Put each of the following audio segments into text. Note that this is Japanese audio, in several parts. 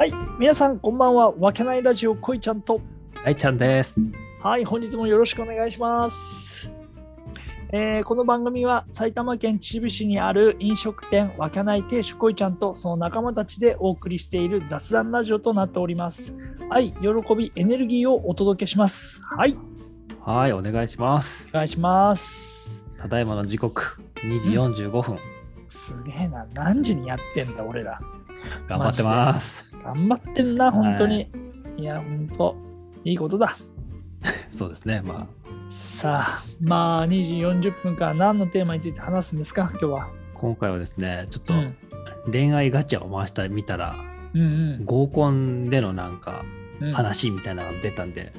はい、皆さんこんばんは。わけないラジオこいちゃんと。はいちゃんです。はい、本日もよろしくお願いします。えーこの番組は埼玉県秩父市にある飲食店わけない亭主こいちゃんとその仲間たちでお送りしている雑談ラジオとなっております。愛、喜び、エネルギーをお届けします。はい、はい、お願いします。お願いします。ただいまの時刻、2時45分。すげえな、何時にやってんだ、俺ら。頑張ってます。頑張ってんな、本当に。い、や、本当、いいことだ。そうですね。まさあ、まあ、2時40分から何のテーマについて話すんですか、今日は。あ、今回はですね、ちょっとうん、恋愛ガチャを回してみたら、うん合コンでのなんかうんうん。話みたいなのが出たんで、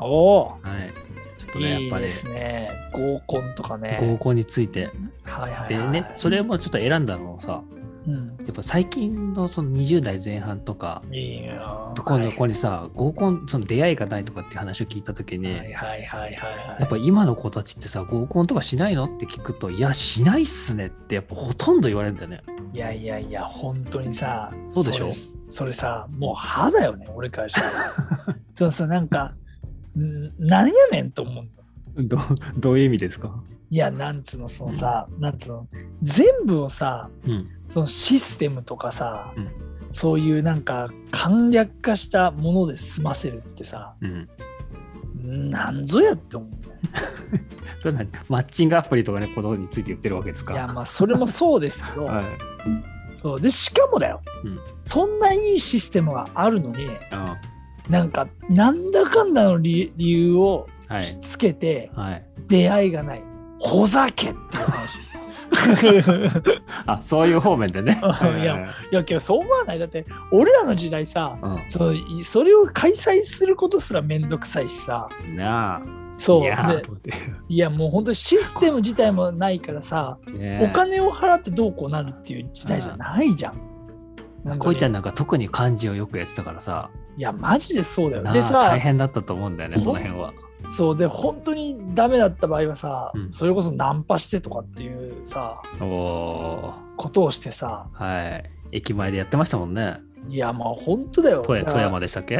おお、はい。ちょっとね、やっぱりいいですね。合コンとかね。合コンについて。はいはい、はい。でね、それもちょっと選んだのをさ、うん。やっぱ最近のその20代前半とか。ところの子にさ、合コン、その出会いがないとかって話を聞いたときに、はいはいはいはいはい。やっぱ今の子たちってさ、合コンとかしないのって聞くと、いや、しないっすねって、やっぱほとんど言われるんだよね。いやいやいや、本当にさ、そうでしょ？それそれさ、もう歯だよね、俺からしたら。そうさ、なんか、んなんやねんと思うの。どどういう意味ですか？いや、なんつうの、そのさ、なんつうの、全部をさ、うん。そのシステムとかさ、うんそういうなんか簡略化したもので済ませるってさ、うん。なんぞやって思うね。それ何？マッチングアプリとかね、ことについて言ってるわけですか？いや、まあ、それもそうですけど、はい。そうでしかもだよ、うんそんないいシステムがあるのに、あなんか、なんだかんだの理理由をはい。つけて、はい。出会いがない。ほざけっていう話。あ、そういう方面でね。いやいや、けどそう思わない。だって、俺らの時代さ、うそういそれを開催することすらめんどくさいしさ、ん。なあ。そう。いやいや、もう本当にシステム自体もないからさ、ねお金を払ってどうこうなるっていう時代じゃないじゃん。なんこいちゃんなんか特に漢字をよくやってたからさ、いや、マジでそうだよ。なあでさ大、変だったと思うんだよね、その辺は。そうで、本当にダメだった場合はさ、うんそれこそナンパしてとかっていうさ、おおことをしてさ、ーはい。駅前でやってましたもんね。いや、まあ本当だよ。富山富山でしたっけ？い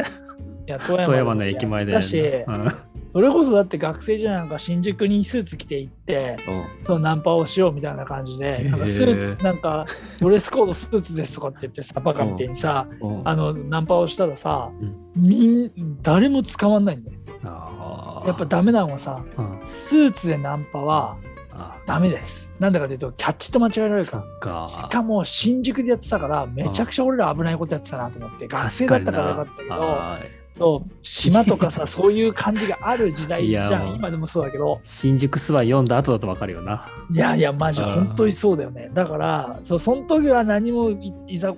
や富山富山の駅前で。だし、うんそれこそだって学生じゃなんか新宿にスーツ着て行って、そのナンパをしようみたいな感じで、なんかスーツなんかドレスコードスーツですとかって言ってさ、バカみたいにさ、うん。あのナンパをしたらさ、うん。みん誰も捕まんないんだよ。やっぱダメなのはさ、うん。スーツでナンパはあダメです。なんだかというと、キャッチと間違えられるそか。ら。しかも新宿でやってたから、めちゃくちゃ俺ら危ないことやってたなと思って、学生だったからよかったけど、はそう島とかさ、そういう感じがある時代じゃん。今でもそうだけど、い新宿スワ読んだ後だとわかるよな。いやいや、マジ本当にそうだよね。だから、そうその時は何もいいざ、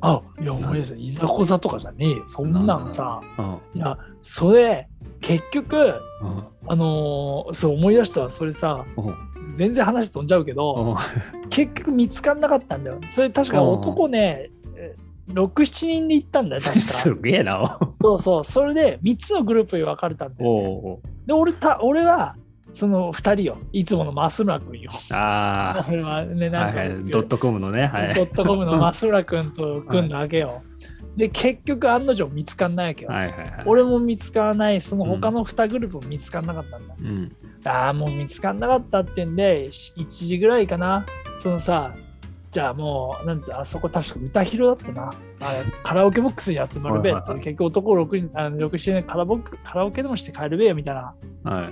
あいや、思い出した、いざこざとかじゃねえよ。そんなんさ、うん。いや、それ、結局、うんあのーそう思い出したわ、それさ、うん全然話飛んじゃうけど、うん結局見つかんなかったんだよ。それ確か男ね、え6、7人で行ったんだよ、確すか。げえな。そうそう、それで3つのグループに分かれたんだよ、ね。おうで、俺た俺は、その2人よ。いつもの増村君よ。あ 俺はね、あ、なんか、はいはい。ドットコムのね。はい。ドットコムの 増村君と組んだわけよ。で、結局案の定見つかんないわけよ。はいはいはい。俺も見つからない、その他の2グループも見つからなかったんだ。うん。ああ、もう見つからなかったってんで、し1時ぐらいかな。そのさ、じゃあもう、なんて、あそこ確か歌広だったな。あれカラオケボックスに集まるべって、結局男6人、あの6、7年カラボカラオケでもして帰るべみたいな。は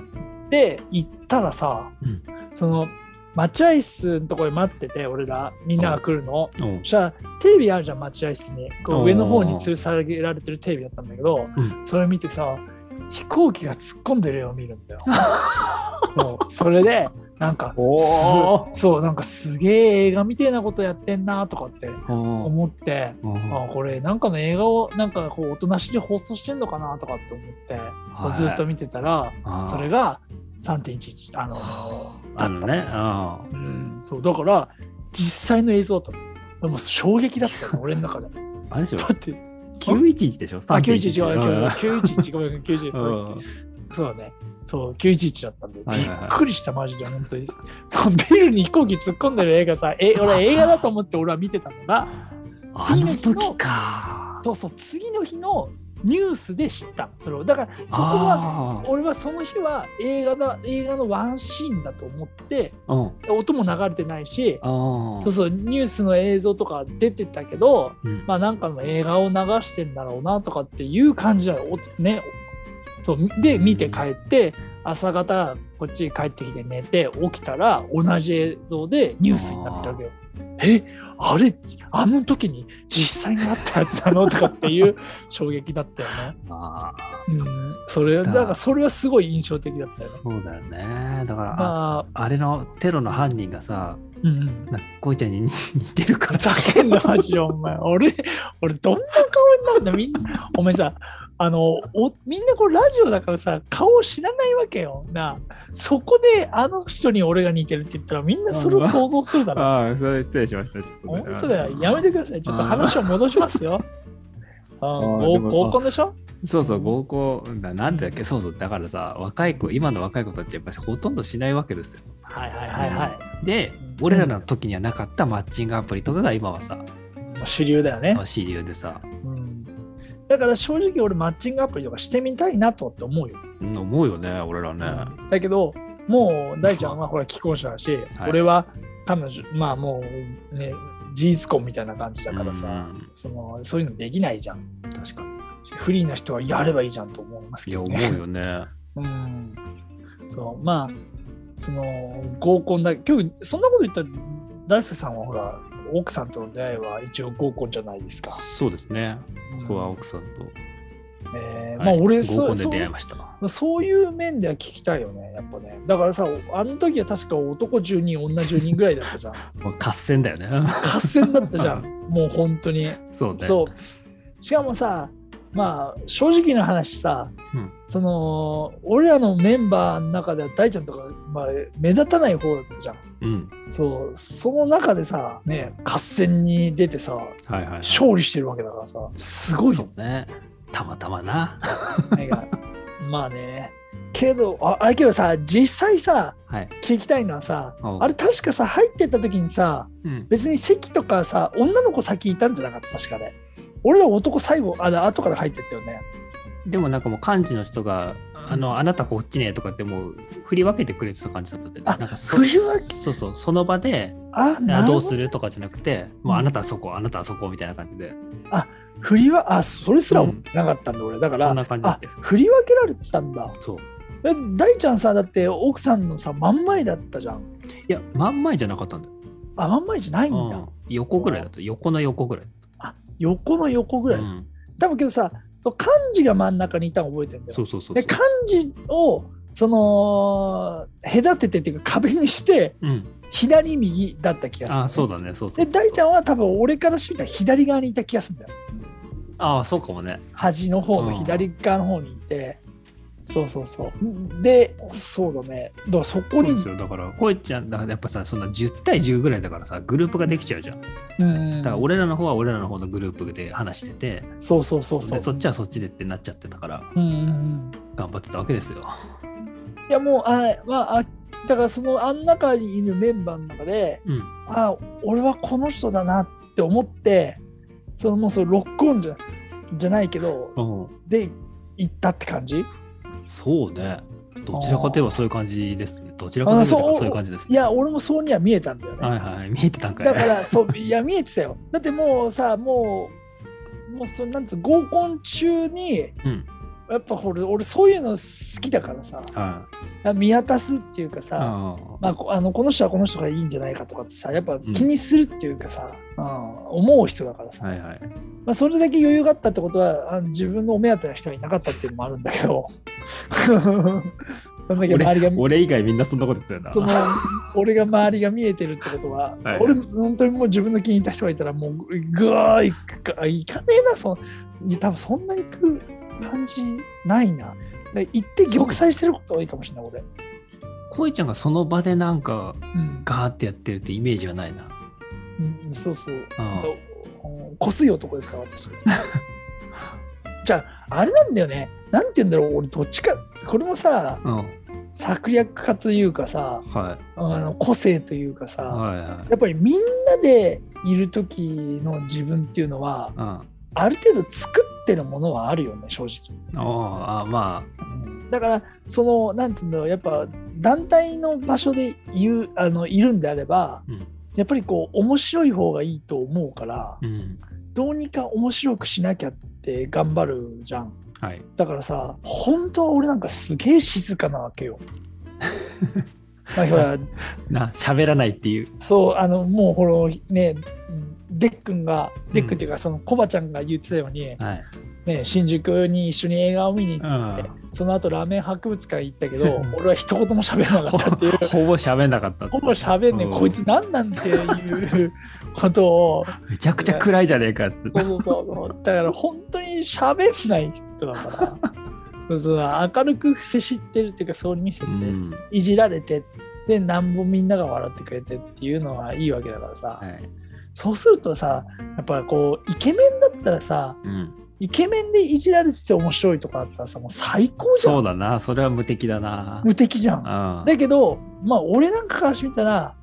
い。で、行ったらさ、うんその、待合室のところに待ってて、俺ら、みんなが来るの。そしたら、テレビあるじゃん、待合室に。こう上の方に吊るさげられてるテレビだったんだけど、うんそれ見てさ、飛行機が突っ込んでる絵を見るんだよ。それで、なんかそう、なんかすげえ映画みたいなことやってんなとかって思って、あこれなんかの映画をなんかこうおとなしで放送してんのかなとかって思って、こうずっと見てたら、それが3.11あのあ。のね。あうん、そうだから実際の映像だったの。でも衝撃だったよ 俺の中で。だあれでしょ？って911でしょ？あ911違ううん。911ごめん911そうだねそう911だったんで、はいはいはいびっくりしたマジで本当に ビルに飛行機突っ込んでる映画さえ俺映画だと思って俺は見てたのが あの時か。そうそう次の日のニュースで知ったのそれをだからそこはあ俺はその日は映画だ映画のワンシーンだと思ってあ。うん。音も流れてないしそう。そうニュースの映像とか出てたけどうんまあなんかの映画を流してんだろうなとかっていう感じだよ。おね。そうで見て帰って朝方こっちに帰ってきて寝て起きたら同じ映像でニュースになってるわけよ。えあれあの時に実際にあったやつなのとかっていう 衝撃だったよね。ああ。うん、それだからそれはすごい印象的だったよね。そうだよね。だから、あまあ、あれのテロの犯人がさ、うんうん、なんかこいちゃんに似てるからふざけんなマジでお前俺俺どんな顔になるんだみんなお前さあのおみんなこれラジオだからさ顔知らないわけよ。なそこであの人に俺が似てるって言ったらみんなそれを想像するだろ。ああ、それ失礼しました。ちょっとね。本当だよ。やめてください。ちょっと話を戻しますよ。あ合コンでしょ？そうそう、合コンだ、なんだっけ、そうそう、だからさ、若い子、今の若い子たち、やっぱりほとんどしないわけですよ。はいはいはいはい。で、うん。俺らの時にはなかったマッチングアプリとかが今はさ、主流だよね、主流でさ、うん、だから正直俺マッチングアプリとかしてみたいなとって思うようん思うよね、俺らね。だけど、もう大ちゃんはほら既婚者だし、はい俺は彼女、まあもうね、事実婚みたいな感じだからさ、うんそのそういうのできないじゃん。確かフリーな人はやればいいじゃんと思いますに。いや、けど、ね。思うよね。うん。そう、まあ、その合コンだ、今日そんなこと言ったら、大輔さんはほら、奥さんとの出会いは一応合コンじゃないですか。そうですね。うん僕は奥さんと、えーはいまあ俺そう出会いました。そういう面では聞きたいよね、やっぱね。だからさ、あの時は確か男10人、女10人ぐらいだったじゃん。もう合戦だよね。合戦だったじゃん、もう本当に。そうね。そう。しかもさ、まあ、正直な話さ、うんその、俺らのメンバーの中では大ちゃんとか、まあ、目立たない方だったじゃん。うん。そう、その中でさ、ね、合戦に出てさ、はいはい、はい。勝利してるわけだからさ、すごいよね。たまたまな。まあね。けど、ああれけどさ、実際さ、はい。聞きたいのはさ、あれ確かさ、入ってった時にさ、うん。別に席とかさ、女の子先いたんじゃなかった、確かね。俺ら男最後、あ、後から入ってったよね。でもなんかもう幹事の人が、あの、あなたこっちねとかってもう振り分けてくれてた感じだったんで、あなんかそ振り分け？そうそう、その場で、あ、どどうするとかじゃなくて、もうあなたはそこ、あなたはそこみたいな感じで。振りは、あ、それすらなかったんだ、俺。だから、そんな感じだあ振り分けられてたんだ。そう。え大ちゃんさ、だって奥さんのさ、真ん前だったじゃん。いや、真ん前じゃなかったんだよ。あ、真ん前じゃないんだ。うん、横ぐらいだった。横の横ぐらい。あ、横の横ぐらい。うん、多分けどさ、そう漢字が真ん中にいたの覚えてるんだよ。そうそうそうで、漢字を、その、隔ててっていうか壁にして、うん。左右だった気がする、あそうだね、そうそうで、大ちゃんは多分俺からしてみたら左側にいた気がするんだよ。ああ、そうかもね。端の方の左側の方にいて、そうそうそう。で、そうだね。だからそこにそうで、すよ。だから、こいちゃん、だからやっぱさ、そんな10対10ぐらいだからさ、グループができちゃうじゃん。だうんから、俺らの方は俺らの方のグループで話してて、そうそうそうそう。でそっちはそっちでってなっちゃってたから、うん頑張ってたわけですよ。いやもう、あまあ、あだからそのあん中にいるメンバーの中で、うん。あ俺はこの人だなって思って、そのもうそのロックオンじゃじゃないけど、うんで、行ったって感じ？そうね。どちらかといえばそういう感じですね。どちらかといえばあそういう感じですね。いや、俺もそうには見えたんだよね。はいはい。見えてたんかい。だから、そう、いや、見えてたよ。だってもうさ、もう、もうそなんつう合コン中に、うん。やっぱ俺、俺そういうの好きだからさ、はい。見渡すっていうかさ、あまあ、こあのこの人はこの人がいいんじゃないかとかってさ、やっぱ気にするっていうかさ、うん思う人だからさ、はいはい。まあ、それだけ余裕があったってことは、あの自分のお目当ての人がいなかったっていうのもあるんだけど、なんだけど周りが俺以外みんなそんなこと言ってたよそな。の俺が周りが見えてるってことは、はい俺、本当にもう自分の気に入った人がいたら、もうぐわーいくか、いかねえな、そ多分そんな行く感じないな。で行って玉砕してることが多いかもしれない、俺。こいちゃんがその場でなんかうんガーってやってるってイメージはないな。うん、そうそう。あおこすい男ですから、私。じゃあ、あれなんだよね。なんて言うんだろう、俺、どっちか、これもさ、あ。うん。策略家というかさ、はあの個性というかさ、い。はいはい。やっぱりみんなでいる時の自分っていうのは、うん。ある程度作ってるものはあるよね正直。ああまうん。だからそのなんつうんだろうやっぱ団体の場所で言うあのいるんであれば、うん。やっぱりこう面白い方がいいと思うからあうん。どうにか面白くしなきゃって頑張るじゃん。はい。だからさ本当は俺なんかすげえ静かなわけよ。まあほらな喋らないっていう。そうあのもうほらねデックンがデックンっていうか、そのコバちゃんが言ってたように、はい。ね、新宿に一緒に映画を見に行って、うん。その後ラーメン博物館行ったけど 俺は一言も喋ら なかったっていう。ほほぼ喋んなかったほぼ喋んね、うん。こいつ何なんていうことを。めちゃくちゃ暗いじゃねえかっつって。そうそうそう。だから本当に喋んない人だから。そうそう明るく接してるっていうかそう見せて、うん。いじられてでなんぼみんなが笑ってくれてっていうのはいいわけだからさ、はいそうするとさやっぱこうイケメンだったらさうんイケメンでいじられてて面白いとかあったらさもう最高じゃん。そうだな。それは無敵だな。無敵じゃん。うん。だけどまあ俺なんかからしてみたら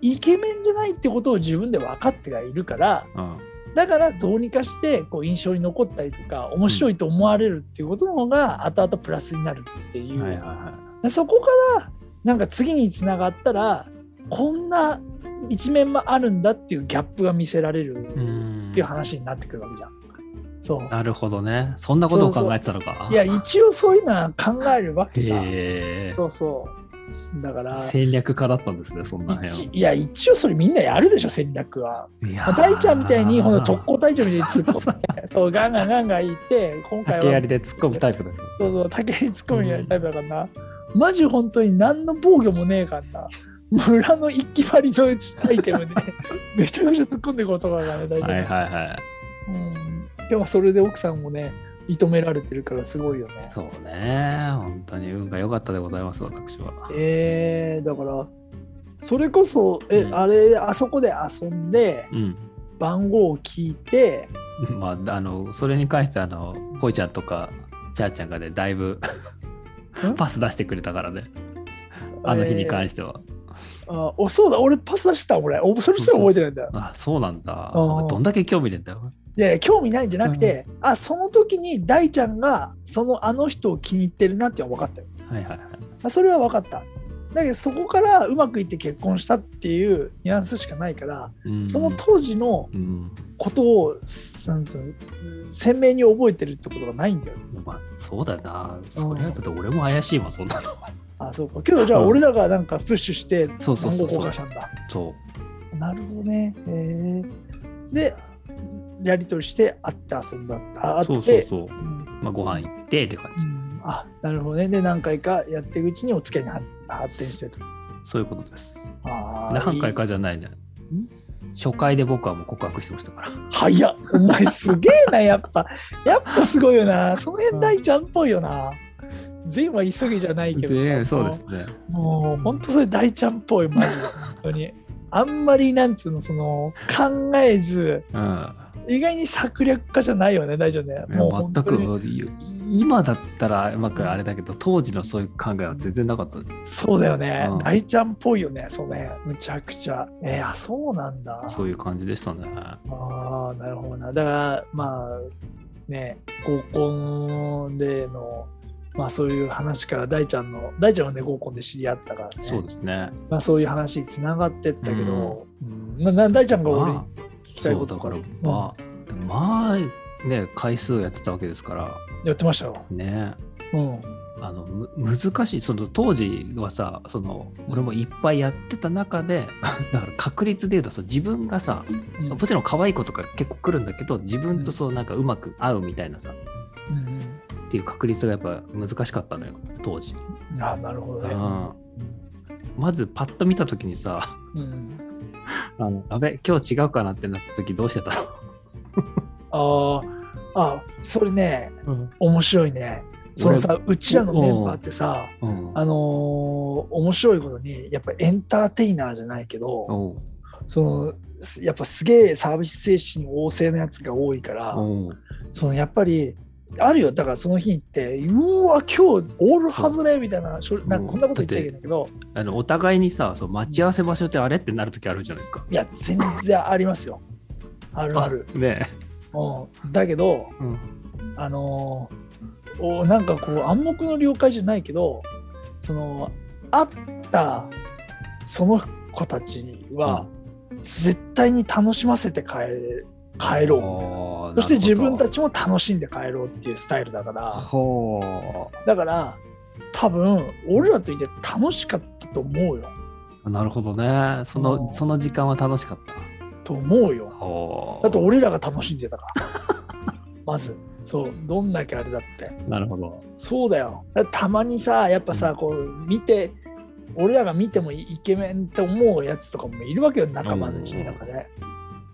イケメンじゃないってことを自分で分かってはいるからうん。だからどうにかしてこう印象に残ったりとか面白いと思われるっていうことの方が後々プラスになるっていう、はいはいはでそこからなんか次につながったらこんな一面もあるんだっていうギャップが見せられるいうんっていう話になってくるわけじゃん。そうなるほどねそんなことを考えてたのかいや一応そういうのは考えるわけさ。へえそうそう。だから戦略家だったんですねそんな辺一いや一応それみんなやるでしょ戦略は。まあ大ちゃんみたいにほんと特攻隊長みたいに突っ込んで そうガンガンガンガン言って今回竹は槍で突っ込むタイプだそうそう竹に突っ込むタイプだからな。マジ本当に何の防御もねえからな。村の一気張りのアイテムで めちゃくちゃ突っ込んでいくことがね大丈夫。はいはいはい。うん、でもそれで奥さんもね認められてるからすごいよね。そうね。本当に運が良かったでございます私は。えー、だからそれこそえ、うん。あれあそこで遊んでうん。番号を聞いて まああのそれに関してあのこいちゃんとかちゃーちゃんがねだいぶん？パス出してくれたからね。あの日に関しては、あおそうだ俺パス出した俺。おそれすら覚えてないんだ。よ。あそうなんだ。どんだけ興味ねえんだよ。いやいや興味ないんじゃなくて、あその時に大ちゃんがそのあの人を気に入ってるなっていうのは分かったよ。はいはいはい。あそれは分かった。だけどそこからうまくいって結婚したっていうニュアンスしかないから、うん。その当時のうん。ことをなんつうの鮮明に覚えてるってことがないんだよね。まあそうだな。それだって俺も怪しいもんそんなのあそうか。けどじゃあうん。俺らがなんかプッシュしてそうそうそうそう。番号交換したんだ。そう。なるほどね。えー。でやり取りして会って遊んだ。あ会そうって。そうそうう。ん。まあご飯行ってって感じ。うん。あなるほどね。で何回かやっていくうちにお付き合いに発発展してと。そういうことです。あー何回かじゃないね初回で僕はもう告白してましたから。早っ。お前すげえなやっぱ。やっぱすごいよな。その辺大ちゃんっぽいよな全は急ぎじゃないけどそうですね。もう本当それ大ちゃんっぽいマジで 本当に。あんまりなんつうのその考えずうん。意外に策略家じゃないよね大ちゃんね。もう本全くい今だったらうまくあれだけど当時のそういう考えは全然なかった。そうだよね、うん。大ちゃんっぽいよねその辺。むちゃくちゃ。えー、あそうなんだ。そういう感じでしたね。ああ、なるほどな。だから、まあ、ね、合コンでの、まあそういう話から大ちゃんの、大ちゃんはね、合コンで知り合ったからね。そうですね。まあそういう話につながってったけど、うん。なな大ちゃんが俺にま聞きたいそうだからことうんまあまあね回数やってたわけですから。やってましたよ。ね。うん。あのむ難しい。その当時はさその俺もいっぱいやってた中で だから確率で言うとさ自分がさうん。もちろん可愛い子とか結構来るんだけど自分とそうなんかうまく合うみたいなさ。うんっていう確率がやっぱ難しかったのよ当時、うん、ああ、なるほどね。うん。まずパッと見た時にさうん、あのあべ今日違うかなってなった時どうしてたああ、あそれね、の、面白いね。そのさ、うちらのメンバーってさ、うん。あのー面白いことに、やっぱエンターテイナーじゃないけど、そのすやっぱすげえサービス精神旺盛なやつが多いから、そのやっぱりあるよ。だからその日行ってうわ今日オール外れみたいななんかこんなこと言っちゃいけないけど。あのお互いにさそう待ち合わせ場所ってあれってなる時あるじゃないですか。いや全然ありますよ。あるある。ね。ううん、だけどうん。あのーおなんかこう暗黙の了解じゃないけどその会ったその子たちは絶対に楽しませて帰れ帰ろうそして自分たち。ちも楽しんで帰ろうっていうスタイルだからほだから多分俺らといて楽しかったと思うよう。なるほどね。その、うんその時間は楽しかった。と思うよ。だって俺らが楽しんでたから まずそうどんだけあれだってなるほど。そうだよたまにさやっぱさこう見て俺らが見てもイケメンって思うやつとかもいるわけよ仲間たちの中で。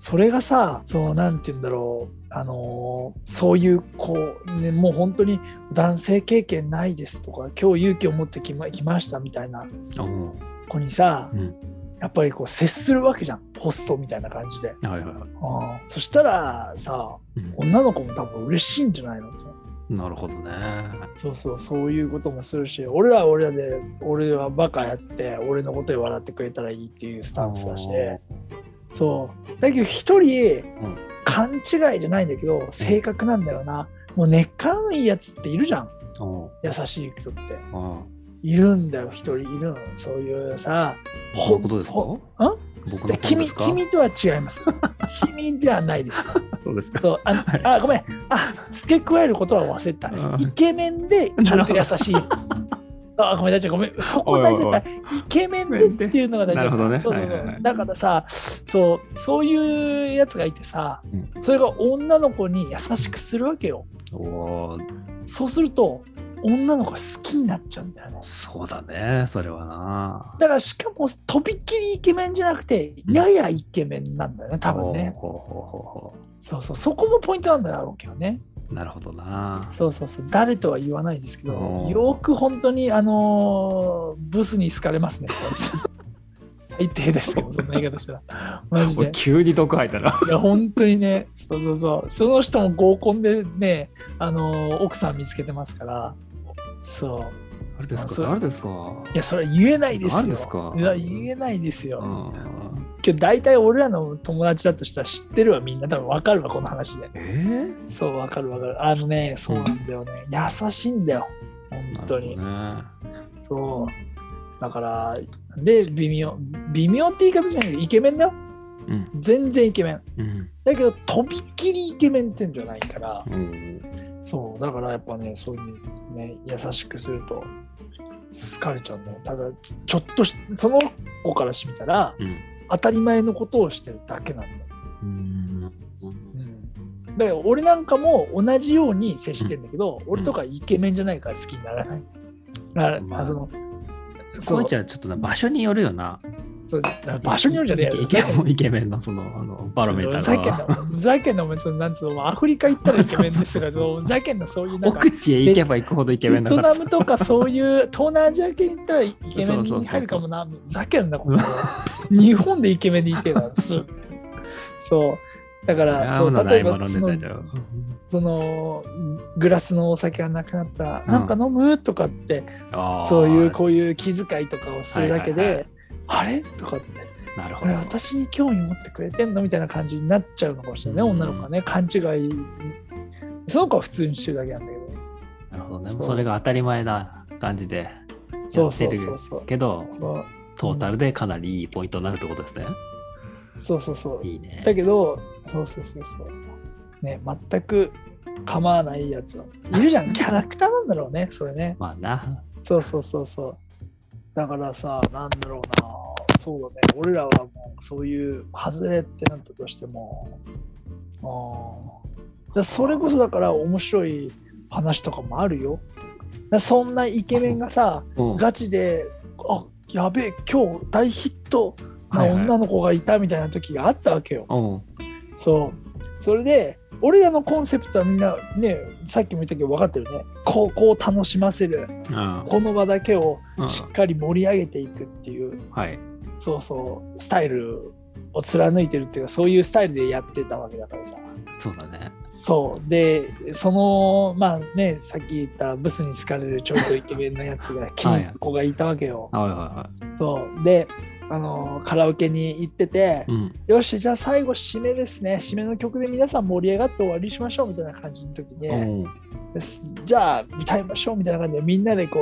それがさそうなんて言うんだろうあのーそういうこう、ね、もう本当に男性経験ないですとか今日勇気を持ってきま来ましたみたいなお子にさうん。やっぱりこう接するわけじゃんホストみたいな感じで。はいはいはい。うんそしたらさうん女の子も多分嬉しいんじゃないのとなるほどね。そうそうそういうこともするし俺らは俺らで俺はバカやって俺のことで笑ってくれたらいいっていうスタンスだしそう。だけど一人うん。勘違いじゃないんだけど性格なんだよな。もう根っからのいいやつっているじゃん。優しい人って。いるんだよ一人いるの。そういうさ。僕のことですか？僕の君ですか？君とは違います。君ではないですそうですか。そう。あはい。あごめん。あ付け加えることは忘れた。うん。イケメンでちょっと優しいあごめん大ちゃんごめん。そこ大事だ。イケメンでっていうのが大事だね。そうそうそうはいはいはい。だからさそうそういうやつがいてさ、うそれが女の子に優しくするわけよ。そうすると女の子が好きになっちゃうんだよね。そうだね、それはな。だからしかもとびっきりイケメンじゃなくてややイケメンなんだよね多分ね。ほうほうほうほそうそうそこもポイントなんだろうけどね。うなるほどな。そうそうそう。誰とは言わないですけどよく本当にあのーブスに好かれますね。最低ですけどそんな言い方したら。マジで。急に毒吐いたな。いや本当にね。そうそうそう。その人も合コンでねあのー奥さん見つけてますから。そう。誰ですか？あ誰ですか？いやそれは言えないですよ。何ですか？いや言えないですよ、うんけど大体俺らの友達だとしたら知ってるわみんな。多分分かるわこの話で。えそう分かる分かる。あのねそうなんだよね、優しいんだよ。本ー当に、なるそう。だからで微妙微妙って言い方じゃないけどイケメンだよ。ほどね。全然イケメン。うん。うんだけどとびっきりイケメンってんじゃないから。うん。そう。だからやっぱねそういうふうにね優しくすると好かれちゃうんだよ。ただちょっとしその子からしてみたらうん当たり前のことをしてるだけなんだ。ようん。うん。だから俺なんかも同じように接してんだけど、俺とかイケメンじゃないから好きにならない。だから、まああそのこうちゃんちょっとな場所によるよな。場所によるじゃねえよ。イケメンのそのあのバロメーターが。な、ふざけんな、お前、そのなんつうの、アフリカ行ったらイケメンですが、そうふざけんな、そういうなんか、奥地へ行けば行くほどイケメベンだからトナムとかそういう東南アジア系に行ったらイケメンに入るかもな、ふざけんな、この日本でイケメンでいてえな、そう。そう。だから、そう例えばそのそのグラスのお酒がなくなったら、うん。なんか飲む？とかってそういうこういう気遣いとかをするだけで、あれ？とかってえなるほど。私に興味持ってくれてんの？みたいな感じになっちゃうのかもしれないね、うん女の子はね勘違いその子は普通にしてるだけなんだけどなるほどね。そうもうそれが当たり前な感じでやってるけど、トータルでかなりいいポイントになるってことですね。そうそうそういいね。だけどそうそうそうそうね全く構わないやついるじゃん キャラクターなんだろうねそれねまあな。そうそうそうそう。だからさ、なんだろうな。そうだね。俺らはもうそういう外れってなったとしても、あだそれこそだから面白い話とかもあるよ。だそんなイケメンがさ、うんガチで、あやべえ、今日大ヒットなはいはい女の子がいたみたいな時があったわけよ。うん。そう。それで、俺らのコンセプトはみんなね、さっきも言ったけど分かってるね。こう、こう楽しませる。うんこの場だけをうんしっかり盛り上げていくっていう、はい。そうそう、スタイルを貫いてるっていうか、そういうスタイルでやってたわけだからさ。そうだね。そう。で、その、まあね、さっき言ったブスに好かれるちょっとイケメンのやつが、キン子がいたわけよ。はいはいはそう。で、あのカラオケに行ってて、うん。よし、じゃあ最後、締めですね。締めの曲で皆さん盛り上がって終わりにしましょうみたいな感じの時に、おう。です。じゃあ歌いましょうみたいな感じでみんなでこ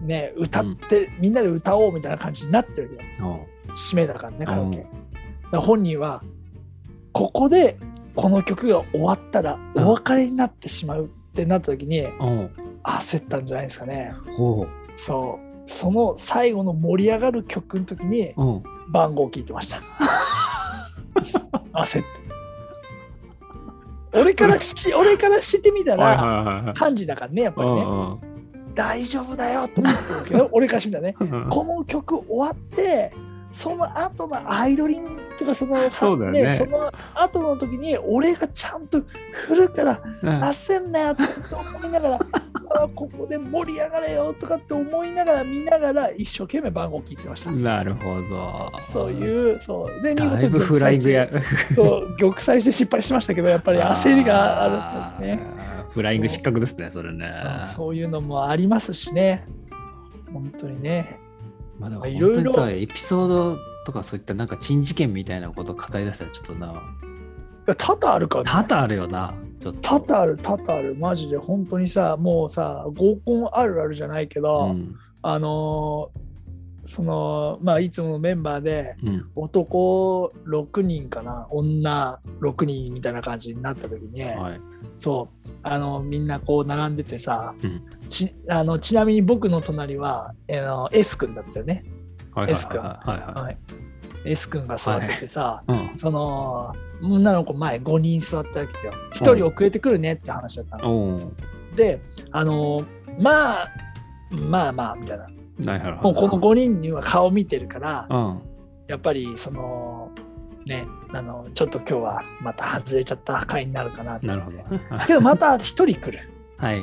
うね歌って、みんなで歌おうみたいな感じになってるよ。締めだからねカラオケ、本人はここでこの曲が終わったらうんお別れになってしまうってなった時に焦ったんじゃないですかね。そうその最後の盛り上がる曲の時に番号を聞いてました。焦って。俺からし俺からしてみたはいら。漢字だからねやっぱりね。うん大丈夫だよと思ってるけど俺からしてみたらね。う んこの曲終わってその後のアイドリングとかその そうだよねその後の時に俺がちゃんと振るからうん焦んなよと思いながら あここで盛り上がれよとかって思いながら見ながら一生懸命番号聞いてました。なるほど。そういうそうで見事フライングや。そう 玉砕して失敗しましたけどやっぱり焦りがあるんですね。フライング失格ですね、それね。そういうのもありますしね本当にね。まあいろいろエピソードとかそういったなんか珍事件みたいなことを語り出したらちょっとな、多々あるから、ね、多々あるよな。ちょっと。多々ある多々あるマジで本当にさもうさ合コンあるあるじゃないけど、うん。あのーそのまあいつものメンバーでうん。男6人かな女6人みたいな感じになった時に、はい。そうあのみんなこう並んでてさ、うんちあのちなみに僕の隣はあの S 君だったよね、S 君はいははい、S 君が座っててさ、いはい。うん。その女の子前5人座ったわけよ1人遅れてくるねって話だったの。であのまあまあまあみたいな。もうこの5人には顔見てるからうん。やっぱりそのねあのちょっと今日はまた外れちゃった回になるかなってなるほど。けどまた1人来る はい。っ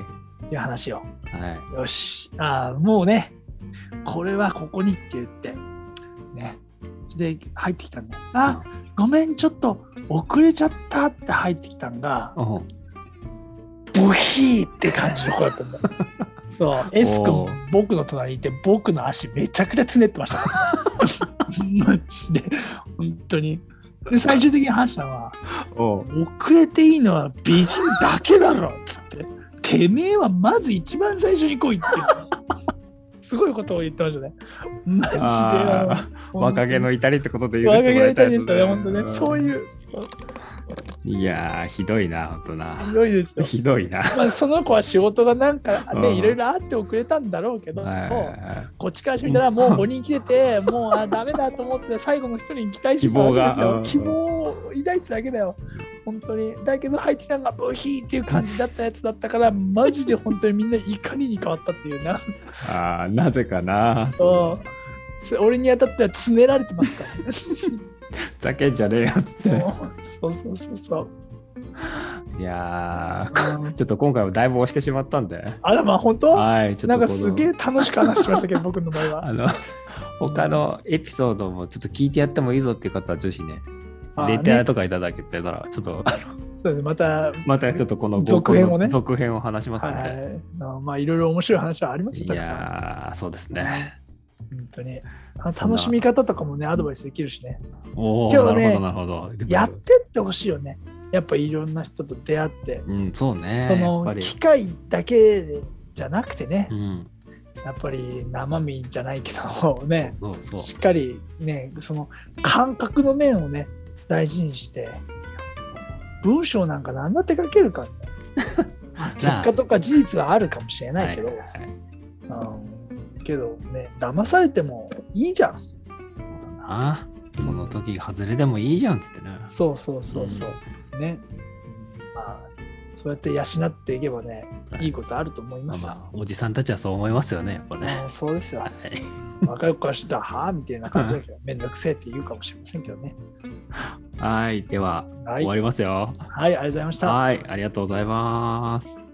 ていう話をはい。よしあーもうねこれはここにって言って。ね。で入ってきたんだ。よあごめんちょっと遅れちゃったって入ってきたんがおうブヒーって感じの子だったんだ。そう、S 君僕の隣にいて、僕の足めちゃくちゃつねってました。マジで、本当に。で、最終的に話したのは、遅れていいのは美人だけだろっつって、てめえはまず一番最初に来いって。すごいことを言ってましたね。マジで。若気の至りってことで許若気のしてもらいたい至りでしたね、本当ね。そうういう、ん。いやー、ひどいな、ほんとな。ひどいですよ。ひどいな。まあ、その子は仕事がなんかね、うんいろいろあって遅れたんだろうけど、こっちからしてみたらもう 5人来てて、もうあダメだと思って最後の1人に期待してたわけですよ。希希望が望を抱いてただけだよ。本当に。だけど入ってきたのがブヒーっていう感じだったやつだったから、マジで本当にみんな怒りに変わったっていうな。あーなぜかな。そう俺に当たってはつねられてますから、ね。ふざけんじゃねえよっつって。そうそうそうそう。いやー、ちょっと今回はだいぶ押してしまったんで。あらまあ本当？はい、ちょっとこのなんかすげえ楽しく話しましたけど、僕の場合は。あの、他のエピソードもちょっと聞いてやってもいいぞっていう方は、ぜひね、レターねとかいただけたら、ちょっと、あのそうですまた、またちょっとこの続編をね続編を話しますはいので。あまあいろいろ面白い話はありますよ、いたくさん。やー、そうですね。本当に。あ楽しみ方とかもね、アドバイスできるしね。おお、今日ねなるほど、なるほど。でもやってってほしいよね。やっぱいろんな人と出会って、うん、そうね。そ。の機械だけじゃなくてねう、ん、やっぱり生身じゃないけどね。しっかりね、その感覚の面をね、大事にして、文章なんか何だって書けるからね。まあ結果とか事実はあるかもしれないけど、はいはいけどね、騙されてもいいじゃん。そうだな。その時外れでもいいじゃんっつってね。そうそうそうそう。ね。まあ、そうやって養っていけばね、いいことあると思いますよ。まあまあ、おじさんたちはそう思いますよね、やっぱねうん。そうですよ。はい若い子からしたら、はあみたいな感じだけど、めんどくせえって言うかもしれませんけどね。はい、では、はい終わ。りますよ。はい、ありがとうございました。はい、ありがとうございます。